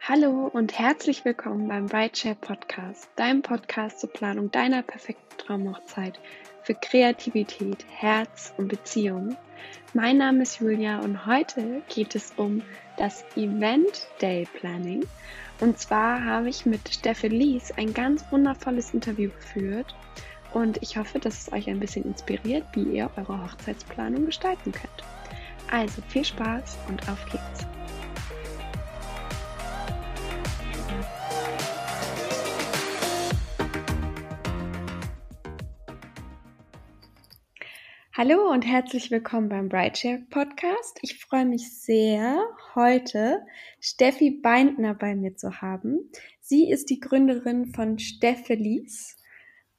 Hallo und herzlich willkommen beim Brightshare Podcast, deinem Podcast zur Planung deiner perfekten Traumhochzeit für Kreativität, Herz und Beziehung. Mein Name ist Julia und heute geht es um das Event Day Planning. Und zwar habe ich mit Steffi Lies ein ganz wundervolles Interview geführt und ich hoffe, dass es euch ein bisschen inspiriert, wie ihr eure Hochzeitsplanung gestalten könnt. Also viel Spaß und auf geht's! Hallo und herzlich willkommen beim Brightshare Podcast. Ich freue mich sehr, heute Steffi Beindner bei mir zu haben. Sie ist die Gründerin von Steffelis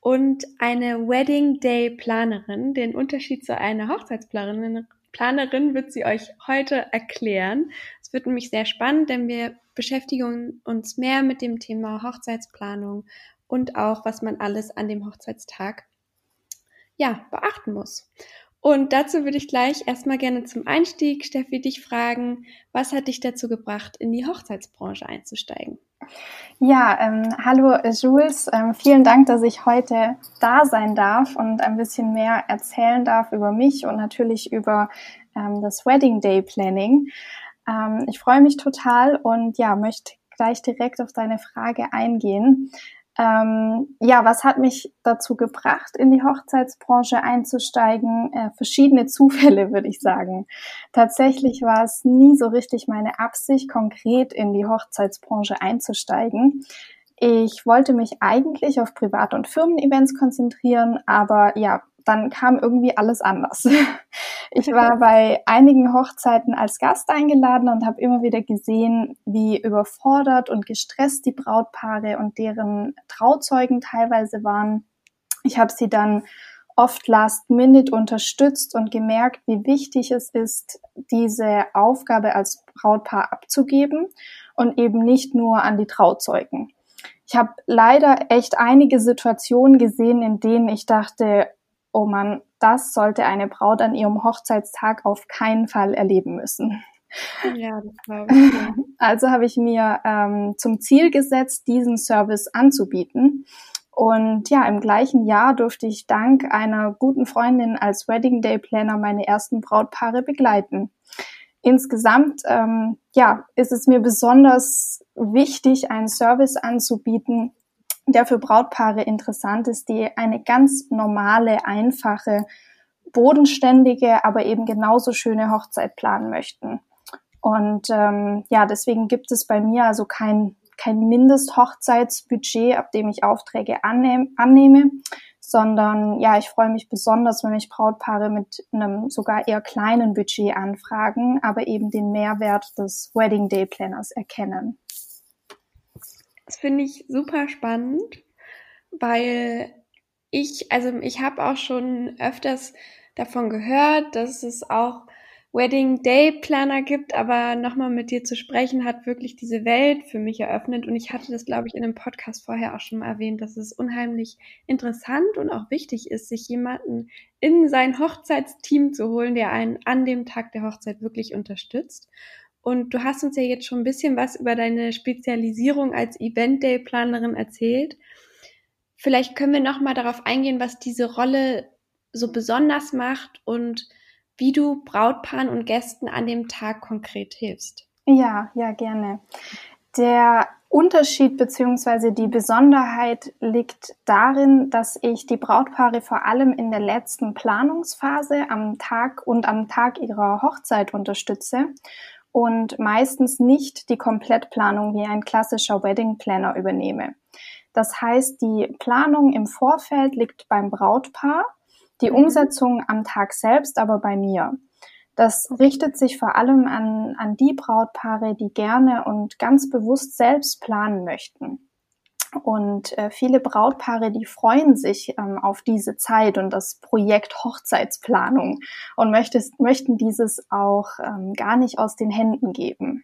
und eine Wedding Day Planerin. Den Unterschied zu einer Hochzeitsplanerin Planerin wird sie euch heute erklären. Es wird nämlich sehr spannend, denn wir beschäftigen uns mehr mit dem Thema Hochzeitsplanung und auch, was man alles an dem Hochzeitstag ja, beachten muss. Und dazu würde ich gleich erstmal gerne zum Einstieg, Steffi, dich fragen, was hat dich dazu gebracht, in die Hochzeitsbranche einzusteigen? Ja, ähm, hallo Jules, ähm, vielen Dank, dass ich heute da sein darf und ein bisschen mehr erzählen darf über mich und natürlich über ähm, das Wedding Day Planning. Ähm, ich freue mich total und ja, möchte gleich direkt auf deine Frage eingehen. Ähm, ja, was hat mich dazu gebracht, in die Hochzeitsbranche einzusteigen? Äh, verschiedene Zufälle, würde ich sagen. Tatsächlich war es nie so richtig meine Absicht, konkret in die Hochzeitsbranche einzusteigen. Ich wollte mich eigentlich auf Privat- und Firmen-Events konzentrieren, aber ja, dann kam irgendwie alles anders. Ich war bei einigen Hochzeiten als Gast eingeladen und habe immer wieder gesehen, wie überfordert und gestresst die Brautpaare und deren Trauzeugen teilweise waren. Ich habe sie dann oft last minute unterstützt und gemerkt, wie wichtig es ist, diese Aufgabe als Brautpaar abzugeben und eben nicht nur an die Trauzeugen. Ich habe leider echt einige Situationen gesehen, in denen ich dachte, oh Mann, das sollte eine Braut an ihrem Hochzeitstag auf keinen Fall erleben müssen. Ja, das glaube ich. Ja. Also habe ich mir ähm, zum Ziel gesetzt, diesen Service anzubieten. Und ja, im gleichen Jahr durfte ich dank einer guten Freundin als Wedding Day Planner meine ersten Brautpaare begleiten. Insgesamt, ähm, ja, ist es mir besonders wichtig, einen Service anzubieten, der für Brautpaare interessant ist, die eine ganz normale, einfache, bodenständige, aber eben genauso schöne Hochzeit planen möchten. Und ähm, ja, deswegen gibt es bei mir also kein, kein Mindesthochzeitsbudget, ab dem ich Aufträge annehm, annehme, sondern ja, ich freue mich besonders, wenn mich Brautpaare mit einem sogar eher kleinen Budget anfragen, aber eben den Mehrwert des Wedding Day Planners erkennen. Das finde ich super spannend, weil ich, also ich habe auch schon öfters davon gehört, dass es auch Wedding Day Planner gibt, aber nochmal mit dir zu sprechen hat wirklich diese Welt für mich eröffnet und ich hatte das, glaube ich, in einem Podcast vorher auch schon mal erwähnt, dass es unheimlich interessant und auch wichtig ist, sich jemanden in sein Hochzeitsteam zu holen, der einen an dem Tag der Hochzeit wirklich unterstützt. Und du hast uns ja jetzt schon ein bisschen was über deine Spezialisierung als Event Day Planerin erzählt. Vielleicht können wir noch mal darauf eingehen, was diese Rolle so besonders macht und wie du Brautpaaren und Gästen an dem Tag konkret hilfst. Ja, ja, gerne. Der Unterschied bzw. die Besonderheit liegt darin, dass ich die Brautpaare vor allem in der letzten Planungsphase am Tag und am Tag ihrer Hochzeit unterstütze und meistens nicht die Komplettplanung wie ein klassischer Wedding Planner übernehme. Das heißt, die Planung im Vorfeld liegt beim Brautpaar, die mhm. Umsetzung am Tag selbst aber bei mir. Das richtet sich vor allem an, an die Brautpaare, die gerne und ganz bewusst selbst planen möchten. Und äh, viele Brautpaare, die freuen sich ähm, auf diese Zeit und das Projekt Hochzeitsplanung und möchtest, möchten dieses auch ähm, gar nicht aus den Händen geben.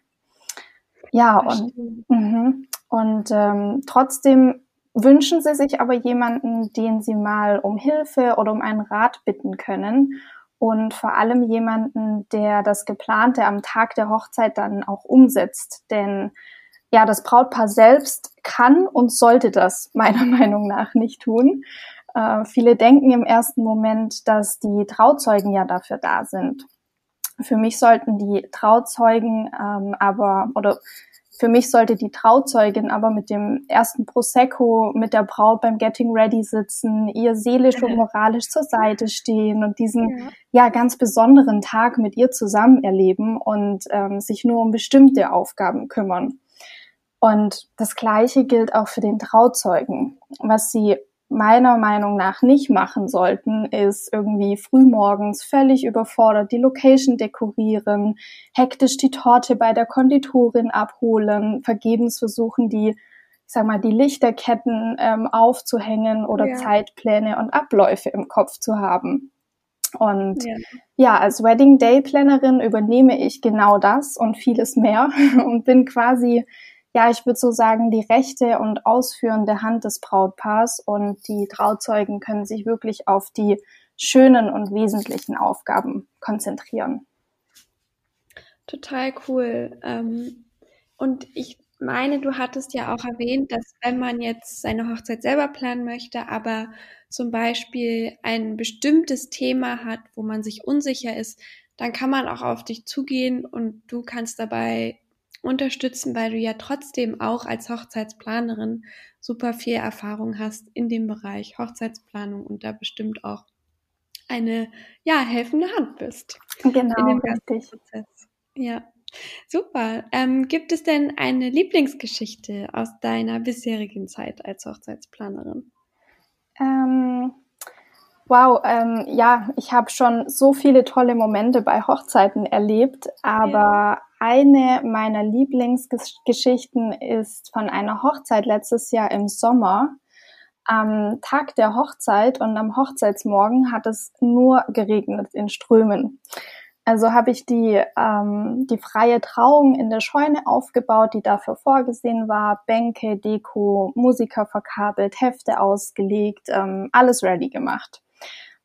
Ja, und, mh, und ähm, trotzdem wünschen sie sich aber jemanden, den sie mal um Hilfe oder um einen Rat bitten können. und vor allem jemanden, der das Geplante am Tag der Hochzeit dann auch umsetzt. Denn ja, das Brautpaar selbst kann und sollte das meiner Meinung nach nicht tun. Äh, viele denken im ersten Moment, dass die Trauzeugen ja dafür da sind. Für mich sollten die Trauzeugen ähm, aber oder für mich sollte die Trauzeugin aber mit dem ersten Prosecco mit der Braut beim Getting Ready sitzen, ihr seelisch und moralisch zur Seite stehen und diesen ja, ja ganz besonderen Tag mit ihr zusammen erleben und ähm, sich nur um bestimmte Aufgaben kümmern. Und das Gleiche gilt auch für den Trauzeugen. Was sie meiner Meinung nach nicht machen sollten, ist irgendwie frühmorgens völlig überfordert die Location dekorieren, hektisch die Torte bei der Konditorin abholen, vergebens versuchen, die, ich sag mal, die Lichterketten ähm, aufzuhängen oder ja. Zeitpläne und Abläufe im Kopf zu haben. Und ja. ja, als Wedding Day Plannerin übernehme ich genau das und vieles mehr und bin quasi ja, ich würde so sagen, die rechte und ausführende Hand des Brautpaars und die Trauzeugen können sich wirklich auf die schönen und wesentlichen Aufgaben konzentrieren. Total cool. Ähm, und ich meine, du hattest ja auch erwähnt, dass wenn man jetzt seine Hochzeit selber planen möchte, aber zum Beispiel ein bestimmtes Thema hat, wo man sich unsicher ist, dann kann man auch auf dich zugehen und du kannst dabei unterstützen, weil du ja trotzdem auch als Hochzeitsplanerin super viel Erfahrung hast in dem Bereich Hochzeitsplanung und da bestimmt auch eine ja helfende Hand bist. Genau, in dem richtig. Prozess. Ja, super. Ähm, gibt es denn eine Lieblingsgeschichte aus deiner bisherigen Zeit als Hochzeitsplanerin? Ähm, wow, ähm, ja, ich habe schon so viele tolle Momente bei Hochzeiten erlebt, aber ja. Eine meiner Lieblingsgeschichten ist von einer Hochzeit letztes Jahr im Sommer. Am Tag der Hochzeit und am Hochzeitsmorgen hat es nur geregnet in Strömen. Also habe ich die, ähm, die freie Trauung in der Scheune aufgebaut, die dafür vorgesehen war. Bänke, Deko, Musiker verkabelt, Hefte ausgelegt, ähm, alles ready gemacht.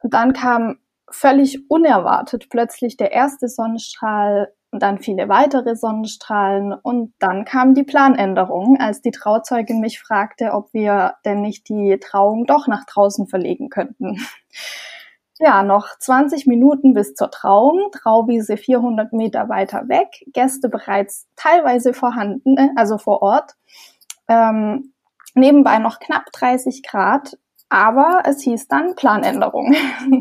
Und dann kam völlig unerwartet plötzlich der erste Sonnenstrahl und dann viele weitere Sonnenstrahlen und dann kam die Planänderung, als die Trauzeugin mich fragte, ob wir denn nicht die Trauung doch nach draußen verlegen könnten. Ja, noch 20 Minuten bis zur Trauung, Trauwiese 400 Meter weiter weg, Gäste bereits teilweise vorhanden, äh, also vor Ort. Ähm, nebenbei noch knapp 30 Grad aber es hieß dann Planänderung.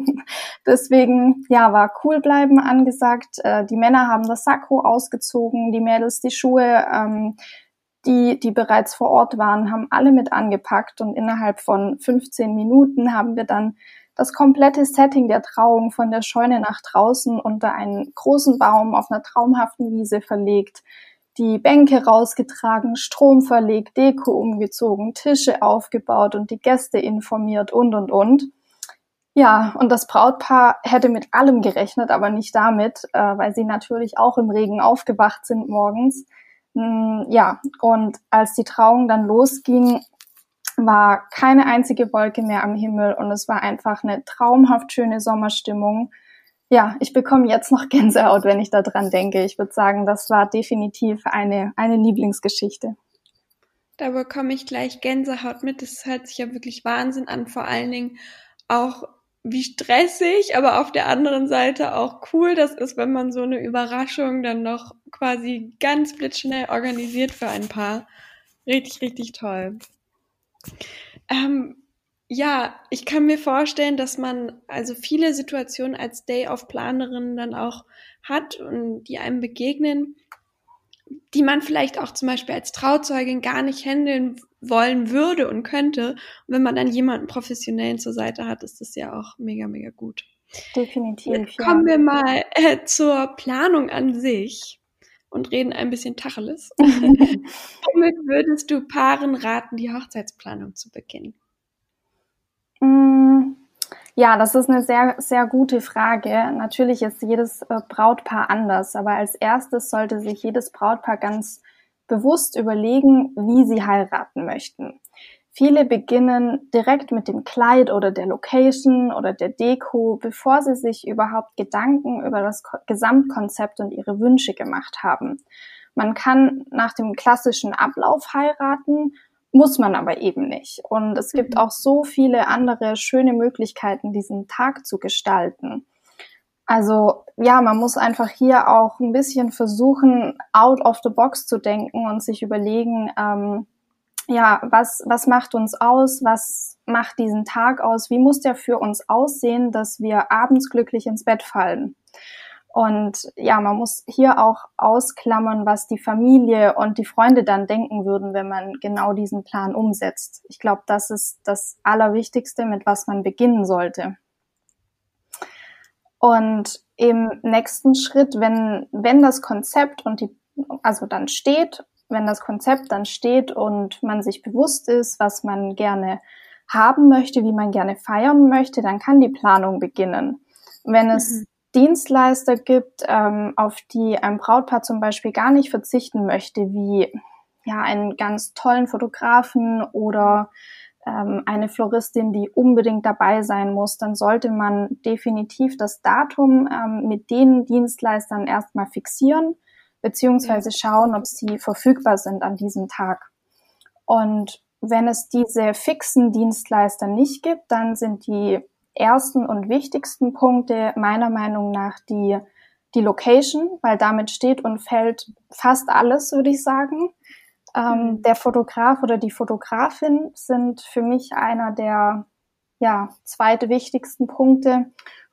Deswegen, ja, war cool bleiben angesagt. Äh, die Männer haben das Sakko ausgezogen, die Mädels die Schuhe. Ähm, die, die bereits vor Ort waren, haben alle mit angepackt und innerhalb von 15 Minuten haben wir dann das komplette Setting der Trauung von der Scheune nach draußen unter einen großen Baum auf einer traumhaften Wiese verlegt die Bänke rausgetragen, Strom verlegt, Deko umgezogen, Tische aufgebaut und die Gäste informiert und, und, und. Ja, und das Brautpaar hätte mit allem gerechnet, aber nicht damit, äh, weil sie natürlich auch im Regen aufgewacht sind morgens. Mm, ja, und als die Trauung dann losging, war keine einzige Wolke mehr am Himmel und es war einfach eine traumhaft schöne Sommerstimmung ja, ich bekomme jetzt noch Gänsehaut, wenn ich daran denke. Ich würde sagen, das war definitiv eine, eine Lieblingsgeschichte. Da bekomme ich gleich Gänsehaut mit. Das hört sich ja wirklich Wahnsinn an. Vor allen Dingen auch wie stressig, aber auf der anderen Seite auch cool das ist, wenn man so eine Überraschung dann noch quasi ganz blitzschnell organisiert für ein Paar. Richtig, richtig toll. Ähm, ja, ich kann mir vorstellen, dass man also viele Situationen als Day-of-Planerin dann auch hat und die einem begegnen, die man vielleicht auch zum Beispiel als Trauzeugin gar nicht handeln wollen würde und könnte. Und wenn man dann jemanden professionellen zur Seite hat, ist das ja auch mega, mega gut. Definitiv. Jetzt kommen wir mal äh, zur Planung an sich und reden ein bisschen Tacheles. Womit würdest du Paaren raten, die Hochzeitsplanung zu beginnen? Ja, das ist eine sehr, sehr gute Frage. Natürlich ist jedes äh, Brautpaar anders, aber als erstes sollte sich jedes Brautpaar ganz bewusst überlegen, wie sie heiraten möchten. Viele beginnen direkt mit dem Kleid oder der Location oder der Deko, bevor sie sich überhaupt Gedanken über das Gesamtkonzept und ihre Wünsche gemacht haben. Man kann nach dem klassischen Ablauf heiraten, muss man aber eben nicht. Und es gibt mhm. auch so viele andere schöne Möglichkeiten, diesen Tag zu gestalten. Also ja, man muss einfach hier auch ein bisschen versuchen, out of the box zu denken und sich überlegen, ähm, ja, was, was macht uns aus? Was macht diesen Tag aus? Wie muss der für uns aussehen, dass wir abends glücklich ins Bett fallen? Und ja, man muss hier auch ausklammern, was die Familie und die Freunde dann denken würden, wenn man genau diesen Plan umsetzt. Ich glaube, das ist das Allerwichtigste, mit was man beginnen sollte. Und im nächsten Schritt, wenn, wenn das Konzept und die, also dann steht wenn das Konzept dann steht und man sich bewusst ist, was man gerne haben möchte, wie man gerne feiern möchte, dann kann die Planung beginnen. Wenn es mhm. Dienstleister gibt, ähm, auf die ein Brautpaar zum Beispiel gar nicht verzichten möchte, wie ja einen ganz tollen Fotografen oder ähm, eine Floristin, die unbedingt dabei sein muss, dann sollte man definitiv das Datum ähm, mit den Dienstleistern erstmal fixieren beziehungsweise schauen, ob sie verfügbar sind an diesem Tag. Und wenn es diese fixen Dienstleister nicht gibt, dann sind die ersten und wichtigsten Punkte meiner Meinung nach die, die Location, weil damit steht und fällt fast alles, würde ich sagen. Ähm, mhm. der Fotograf oder die Fotografin sind für mich einer der ja, zweite wichtigsten Punkte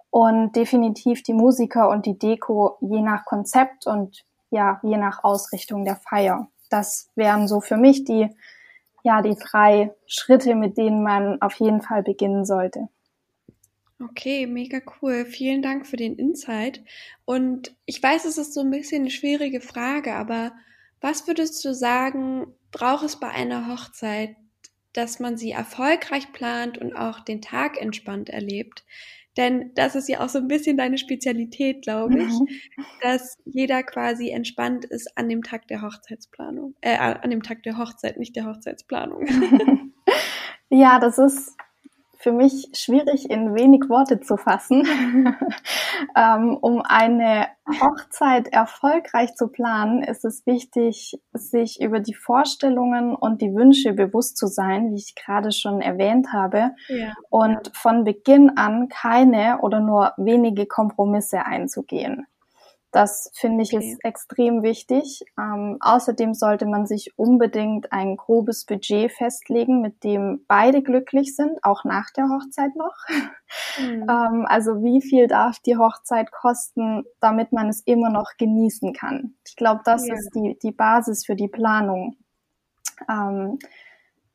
und definitiv die Musiker und die Deko je nach Konzept und ja, je nach Ausrichtung der Feier. Das wären so für mich die, ja, die drei Schritte, mit denen man auf jeden Fall beginnen sollte. Okay, mega cool. Vielen Dank für den Insight. Und ich weiß, es ist so ein bisschen eine schwierige Frage, aber was würdest du sagen, braucht es bei einer Hochzeit, dass man sie erfolgreich plant und auch den Tag entspannt erlebt? Denn das ist ja auch so ein bisschen deine Spezialität, glaube ich, mhm. dass jeder quasi entspannt ist an dem Tag der Hochzeitsplanung, äh, an dem Tag der Hochzeit, nicht der Hochzeitsplanung. ja, das ist für mich schwierig in wenig Worte zu fassen. ähm, um eine Hochzeit erfolgreich zu planen, ist es wichtig, sich über die Vorstellungen und die Wünsche bewusst zu sein, wie ich gerade schon erwähnt habe, ja. und von Beginn an keine oder nur wenige Kompromisse einzugehen. Das finde ich okay. ist extrem wichtig. Ähm, außerdem sollte man sich unbedingt ein grobes Budget festlegen, mit dem beide glücklich sind, auch nach der Hochzeit noch. Mhm. ähm, also wie viel darf die Hochzeit kosten, damit man es immer noch genießen kann? Ich glaube, das ja. ist die, die Basis für die Planung. Ähm,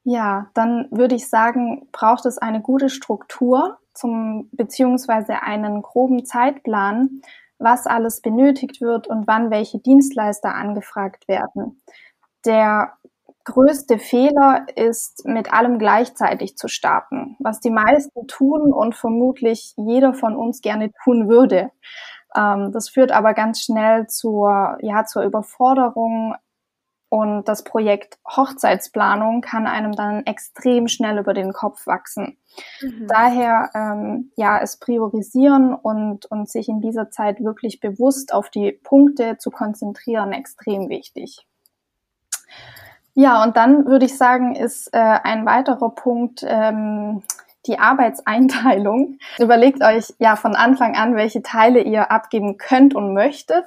ja, dann würde ich sagen, braucht es eine gute Struktur zum, beziehungsweise einen groben Zeitplan, was alles benötigt wird und wann welche Dienstleister angefragt werden. Der größte Fehler ist, mit allem gleichzeitig zu starten, was die meisten tun und vermutlich jeder von uns gerne tun würde. Ähm, das führt aber ganz schnell zur, ja, zur Überforderung, und das Projekt Hochzeitsplanung kann einem dann extrem schnell über den Kopf wachsen. Mhm. Daher ähm, ja es priorisieren und, und sich in dieser Zeit wirklich bewusst auf die Punkte zu konzentrieren extrem wichtig. Ja, und dann würde ich sagen, ist äh, ein weiterer Punkt ähm, die Arbeitseinteilung. Überlegt euch ja von Anfang an, welche Teile ihr abgeben könnt und möchtet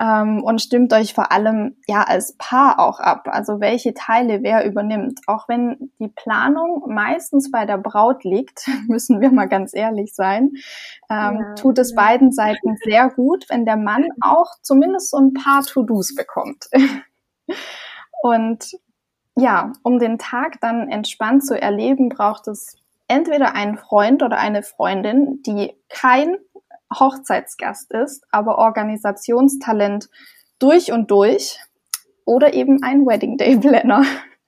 ähm, und stimmt euch vor allem ja als Paar auch ab. Also welche Teile wer übernimmt. Auch wenn die Planung meistens bei der Braut liegt, müssen wir mal ganz ehrlich sein, ähm, ja, tut es ja. beiden Seiten sehr gut, wenn der Mann auch zumindest so ein paar To-Dos bekommt. und ja, um den Tag dann entspannt zu erleben, braucht es entweder einen Freund oder eine Freundin, die kein Hochzeitsgast ist, aber Organisationstalent durch und durch oder eben ein Wedding Day Planner.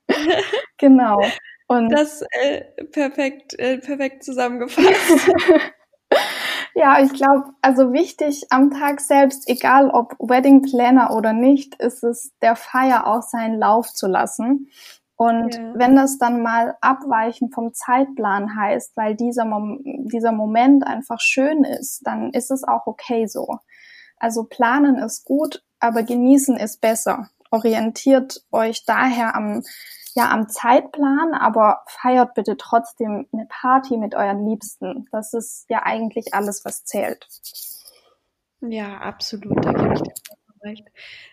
genau. Und das äh, perfekt, äh, perfekt zusammengefasst. ja, ich glaube, also wichtig am Tag selbst, egal ob Wedding Planner oder nicht, ist es der Feier auch seinen Lauf zu lassen Und ja. wenn das dann mal abweichen vom Zeitplan heißt, weil dieser, Mom dieser Moment einfach schön ist, dann ist es auch okay so. Also planen ist gut, aber genießen ist besser. Orientiert euch daher am, ja, am Zeitplan, aber feiert bitte trotzdem eine Party mit euren Liebsten. Das ist ja eigentlich alles, was zählt. Ja, absolut. Da gebe ich dir recht.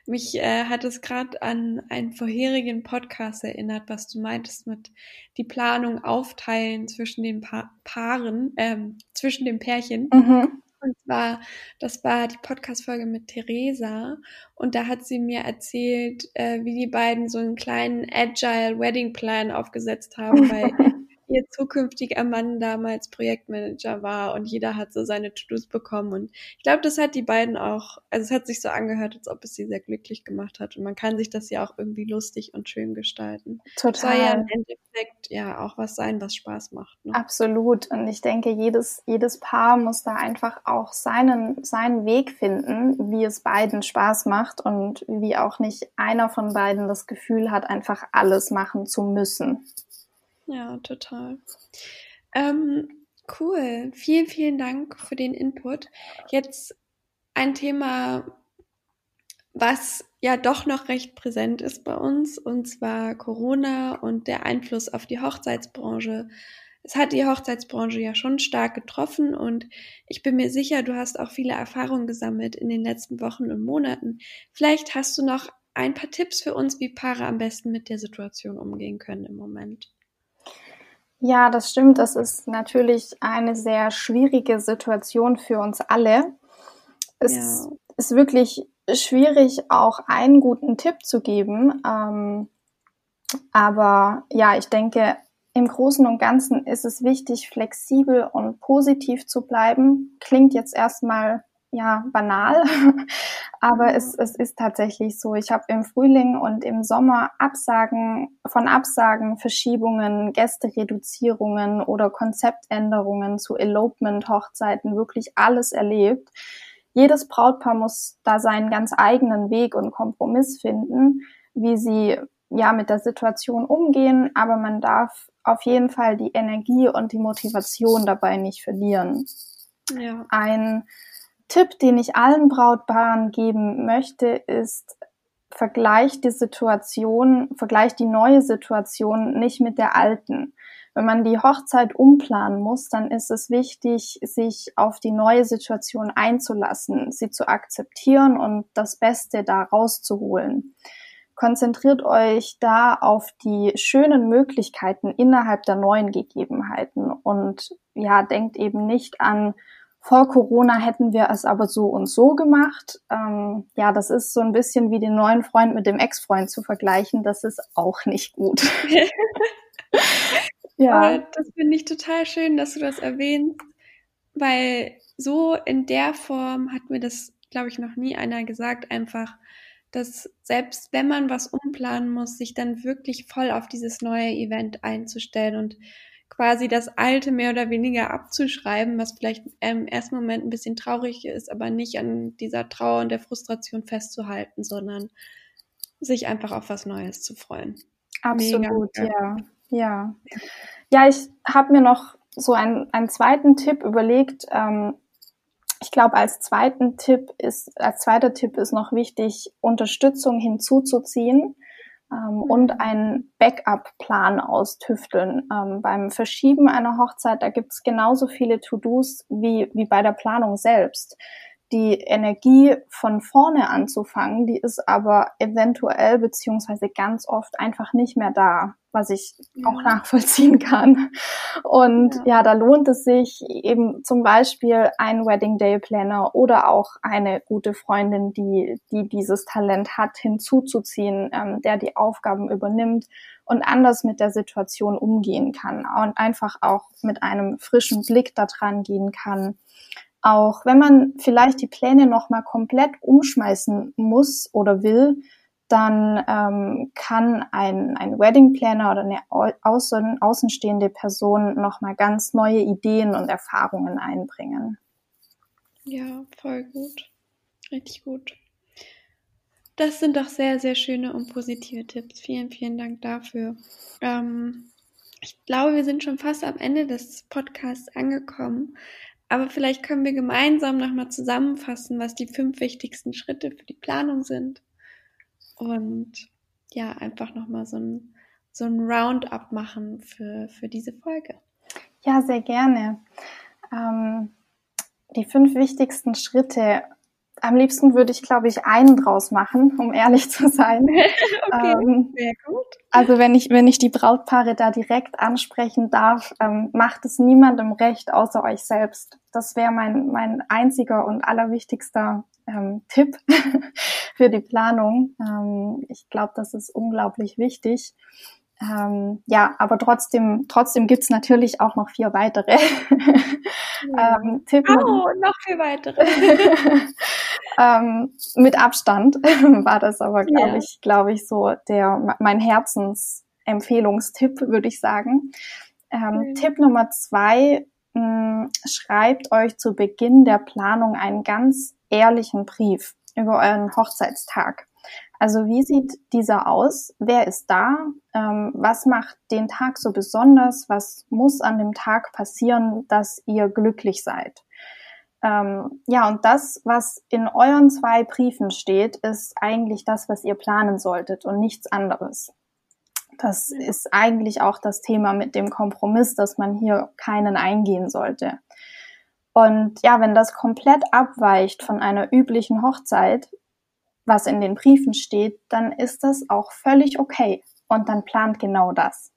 Mich äh, hat es gerade an einen vorherigen Podcast erinnert, was du meintest mit die Planung aufteilen zwischen den pa Paaren, ähm, zwischen den Pärchen. Mhm. Und zwar, das war die Podcast-Folge mit Theresa und da hat sie mir erzählt, äh, wie die beiden so einen kleinen Agile Wedding Plan aufgesetzt haben, weil ihr zukünftiger Mann damals Projektmanager war und jeder hat so seine To-Dos bekommen. Und ich glaube, das hat die beiden auch, also es hat sich so angehört, als ob es sie sehr glücklich gemacht hat. Und man kann sich das ja auch irgendwie lustig und schön gestalten. Total. Soll ja im Endeffekt ja auch was sein, was Spaß macht. Ne? Absolut. Und ich denke, jedes, jedes Paar muss da einfach auch seinen, seinen Weg finden, wie es beiden Spaß macht und wie auch nicht einer von beiden das Gefühl hat, einfach alles machen zu müssen. Ja, total. Ähm, cool. Vielen, vielen Dank für den Input. Jetzt ein Thema, was ja doch noch recht präsent ist bei uns, und zwar Corona und der Einfluss auf die Hochzeitsbranche. Es hat die Hochzeitsbranche ja schon stark getroffen und ich bin mir sicher, du hast auch viele Erfahrungen gesammelt in den letzten Wochen und Monaten. Vielleicht hast du noch ein paar Tipps für uns, wie Paare am besten mit der Situation umgehen können im Moment. Ja, das stimmt. Das ist natürlich eine sehr schwierige Situation für uns alle. Es ja. ist wirklich schwierig, auch einen guten Tipp zu geben. Ähm, aber ja, ich denke, im Großen und Ganzen ist es wichtig, flexibel und positiv zu bleiben. Klingt jetzt erstmal ja banal, aber es, es ist tatsächlich so. Ich habe im Frühling und im Sommer Absagen von Absagen, Verschiebungen, Gästereduzierungen oder Konzeptänderungen zu Elopement-Hochzeiten wirklich alles erlebt. Jedes Brautpaar muss da seinen ganz eigenen Weg und Kompromiss finden, wie sie ja mit der Situation umgehen, aber man darf auf jeden Fall die Energie und die Motivation dabei nicht verlieren. Ja. Ein Tipp, den ich allen Brautpaaren geben möchte, ist, vergleicht die Situation, vergleicht die neue Situation nicht mit der alten. Wenn man die Hochzeit umplanen muss, dann ist es wichtig, sich auf die neue Situation einzulassen, sie zu akzeptieren und das Beste da rauszuholen. Konzentriert euch da auf die schönen Möglichkeiten innerhalb der neuen Gegebenheiten und ja, denkt eben nicht an, vor Corona hätten wir es aber so und so gemacht. Ähm, ja, das ist so ein bisschen wie den neuen Freund mit dem Ex-Freund zu vergleichen. Das ist auch nicht gut. ja. Das finde ich total schön, dass du das erwähnst, weil so in der Form hat mir das, glaube ich, noch nie einer gesagt, einfach, dass selbst wenn man was umplanen muss, sich dann wirklich voll auf dieses neue Event einzustellen und quasi das Alte mehr oder weniger abzuschreiben, was vielleicht im ersten Moment ein bisschen traurig ist, aber nicht an dieser Trauer und der Frustration festzuhalten, sondern sich einfach auf was Neues zu freuen. Absolut, ja. Ja, ja ich habe mir noch so einen, einen zweiten Tipp überlegt. Ähm, ich glaube, als zweiten Tipp ist, als zweiter Tipp ist noch wichtig, Unterstützung hinzuzuziehen ähm, mhm. und einen Backup-Plan austüfteln. Ähm, beim Verschieben einer Hochzeit, da gibt's genauso viele To-Dos wie, wie bei der Planung selbst. Die Energie von vorne anzufangen, die ist aber eventuell beziehungsweise ganz oft einfach nicht mehr da was ich ja. auch nachvollziehen kann. Und ja. ja. da lohnt es sich eben zum Beispiel einen Wedding Day Planner oder auch eine gute Freundin, die, die dieses Talent hat, hinzuzuziehen, ähm, der die Aufgaben übernimmt und anders mit der Situation umgehen kann und einfach auch mit einem frischen Blick da dran gehen kann. Auch wenn man vielleicht die Pläne nochmal komplett umschmeißen muss oder will, dann ähm, kann ein, ein Wedding Planner oder eine außen, außenstehende Person nochmal ganz neue Ideen und Erfahrungen einbringen. Ja, voll gut. Richtig gut. Das sind doch sehr, sehr schöne und positive Tipps. Vielen, vielen Dank dafür. Ähm, ich glaube, wir sind schon fast am Ende des Podcasts angekommen. Aber vielleicht können wir gemeinsam nochmal zusammenfassen, was die fünf wichtigsten Schritte für die Planung sind. Und ja, einfach nochmal so ein, so ein Roundup machen für, für diese Folge. Ja, sehr gerne. Ähm, die fünf wichtigsten Schritte. Am liebsten würde ich, glaube ich, einen draus machen, um ehrlich zu sein. okay, ähm, sehr gut. Also wenn ich, wenn ich die Brautpaare da direkt ansprechen darf, ähm, macht es niemandem recht außer euch selbst. Das wäre mein, mein einziger und allerwichtigster ähm, Tipp für die Planung. Ähm, ich glaube, das ist unglaublich wichtig. Ähm, ja, aber trotzdem, trotzdem gibt's natürlich auch noch vier weitere. Ja. ähm, Tipp oh, noch vier weitere. ähm, mit Abstand war das aber, glaube ja. ich, glaube ich, so der mein Herzensempfehlungstipp, würde ich sagen. Ähm, mhm. Tipp Nummer zwei, mh, hm, schreibt euch zu Beginn der Planung einen ganz ehrlichen Brief über euren Hochzeitstag. Also wie sieht dieser aus? Wer ist da? Ähm, was macht den Tag so besonders? Was muss an dem Tag passieren, dass ihr glücklich seid? Ähm, ja, und das, was in euren zwei Briefen steht, ist eigentlich das, was ihr planen solltet und nichts anderes. Das ist eigentlich auch das Thema mit dem Kompromiss, dass man hier keinen eingehen sollte. Und ja, wenn das komplett abweicht von einer üblichen Hochzeit, was in den Briefen steht, dann ist das auch völlig okay. Und dann plant genau das.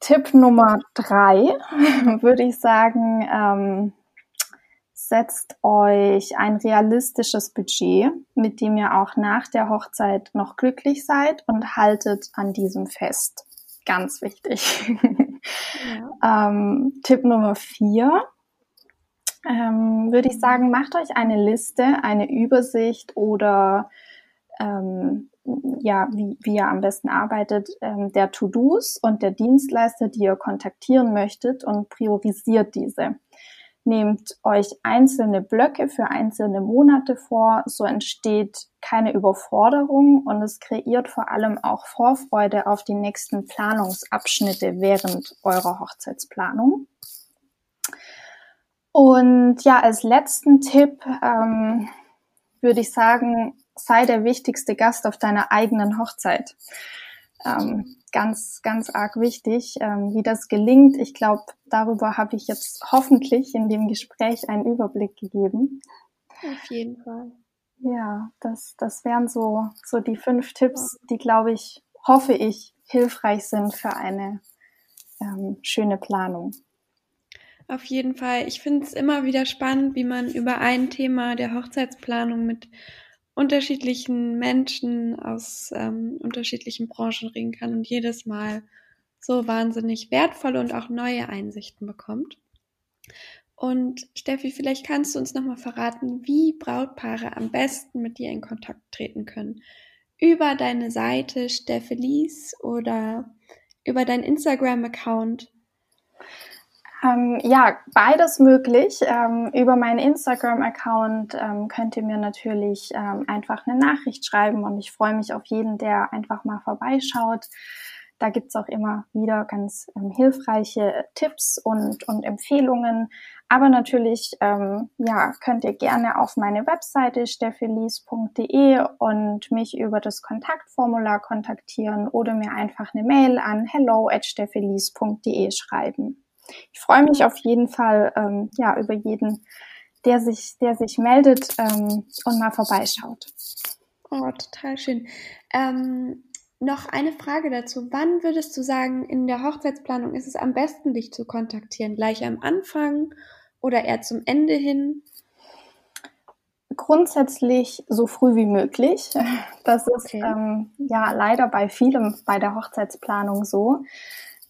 Tipp Nummer drei würde ich sagen, ähm, setzt euch ein realistisches Budget, mit dem ihr auch nach der Hochzeit noch glücklich seid und haltet an diesem fest. Ganz wichtig. Ja. ähm, Tipp Nummer vier ähm, würde ich sagen, macht euch eine Liste, eine Übersicht oder ähm, ja, wie, wie ihr am besten arbeitet, ähm, der To-Dos und der Dienstleister, die ihr kontaktieren möchtet und priorisiert diese. Nehmt euch einzelne Blöcke für einzelne Monate vor, so entsteht keine Überforderung und es kreiert vor allem auch Vorfreude auf die nächsten Planungsabschnitte während eurer Hochzeitsplanung. Und ja, als letzten Tipp ähm, würde ich sagen, sei der wichtigste Gast auf deiner eigenen Hochzeit. Ähm, ganz, ganz arg wichtig, ähm, wie das gelingt. Ich glaube, darüber habe ich jetzt hoffentlich in dem Gespräch einen Überblick gegeben. Auf jeden Fall. Ja, das, das wären so, so die fünf Tipps, die, glaube ich, hoffe ich, hilfreich sind für eine ähm, schöne Planung. Auf jeden Fall. Ich finde es immer wieder spannend, wie man über ein Thema der Hochzeitsplanung mit unterschiedlichen Menschen aus ähm, unterschiedlichen Branchen reden kann und jedes Mal so wahnsinnig wertvolle und auch neue Einsichten bekommt. Und Steffi, vielleicht kannst du uns nochmal verraten, wie Brautpaare am besten mit dir in Kontakt treten können. Über deine Seite Steffelis oder über deinen Instagram-Account ähm, ja, beides möglich. Ähm, über meinen Instagram-Account ähm, könnt ihr mir natürlich ähm, einfach eine Nachricht schreiben und ich freue mich auf jeden, der einfach mal vorbeischaut. Da gibt's auch immer wieder ganz ähm, hilfreiche Tipps und, und Empfehlungen. Aber natürlich ähm, ja, könnt ihr gerne auf meine Webseite steffelis.de und mich über das Kontaktformular kontaktieren oder mir einfach eine Mail an hello at steffelis.de schreiben ich freue mich auf jeden Fall ähm, ja über jeden, der sich, der sich meldet ähm, und mal vorbeischaut. Oh, total schön. Ähm, noch eine Frage dazu. Wann würdest du sagen, in der Hochzeitsplanung ist es am besten, dich zu kontaktieren? Gleich am Anfang oder eher zum Ende hin? Grundsätzlich so früh wie möglich. Das ist okay. ähm, ja leider bei vielem bei der Hochzeitsplanung so.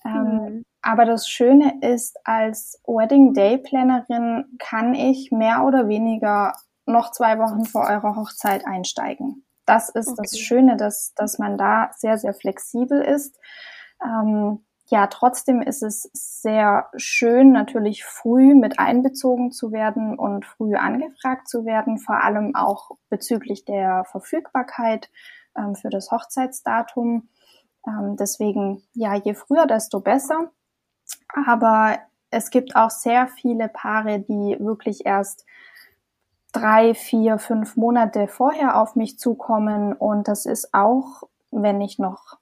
Ähm, mhm. Aber das Schöne ist, als Wedding Day Plannerin kann ich mehr oder weniger noch zwei Wochen vor eurer Hochzeit einsteigen. Das ist okay. das Schöne, dass, dass man da sehr, sehr flexibel ist. Ähm, ja, trotzdem ist es sehr schön, natürlich früh mit einbezogen zu werden und früh angefragt zu werden, vor allem auch bezüglich der Verfügbarkeit ähm, für das Hochzeitsdatum. Ähm, deswegen, ja, je früher, desto besser. Aber es gibt auch sehr viele Paare, die wirklich erst drei, vier, fünf Monate vorher auf mich zukommen. Und das ist auch, wenn ich noch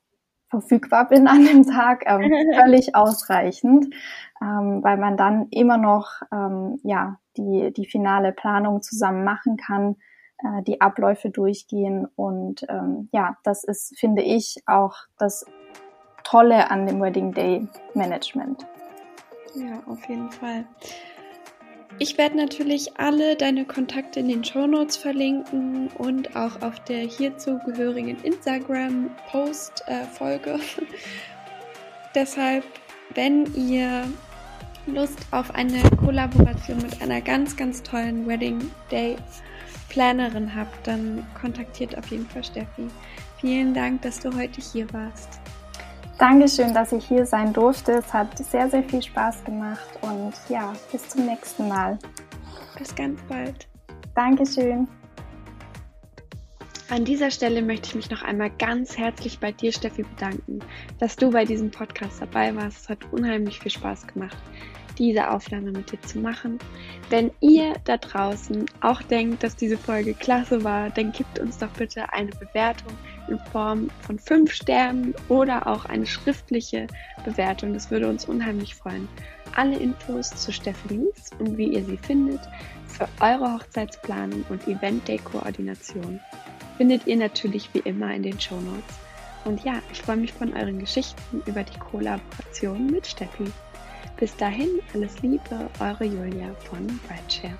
verfügbar bin an dem Tag, ähm, völlig ausreichend, ähm, weil man dann immer noch ähm, ja die die finale Planung zusammen machen kann, äh, die Abläufe durchgehen und ähm, ja, das ist finde ich auch das Tolle an dem Wedding Day Management. Ja, auf jeden Fall. Ich werde natürlich alle deine Kontakte in den Show Notes verlinken und auch auf der hierzu gehörigen Instagram-Post-Folge. Deshalb, wenn ihr Lust auf eine Kollaboration mit einer ganz, ganz tollen Wedding Day Plannerin habt, dann kontaktiert auf jeden Fall Steffi. Vielen Dank, dass du heute hier warst. Dankeschön, dass ich hier sein durfte. Es hat sehr, sehr viel Spaß gemacht und ja, bis zum nächsten Mal. Bis ganz bald. Dankeschön. An dieser Stelle möchte ich mich noch einmal ganz herzlich bei dir, Steffi, bedanken, dass du bei diesem Podcast dabei warst. Es hat unheimlich viel Spaß gemacht diese Aufnahme mit dir zu machen. Wenn ihr da draußen auch denkt, dass diese Folge klasse war, dann gebt uns doch bitte eine Bewertung in Form von fünf Sternen oder auch eine schriftliche Bewertung. Das würde uns unheimlich freuen. Alle Infos zu Stephanies und wie ihr sie findet für eure Hochzeitsplanung und Event Day Koordination findet ihr natürlich wie immer in den Show Notes. Und ja, ich freue mich von euren Geschichten über die Kollaboration mit Steffi. Bis dahin, alles Liebe, eure Julia von Brightshare.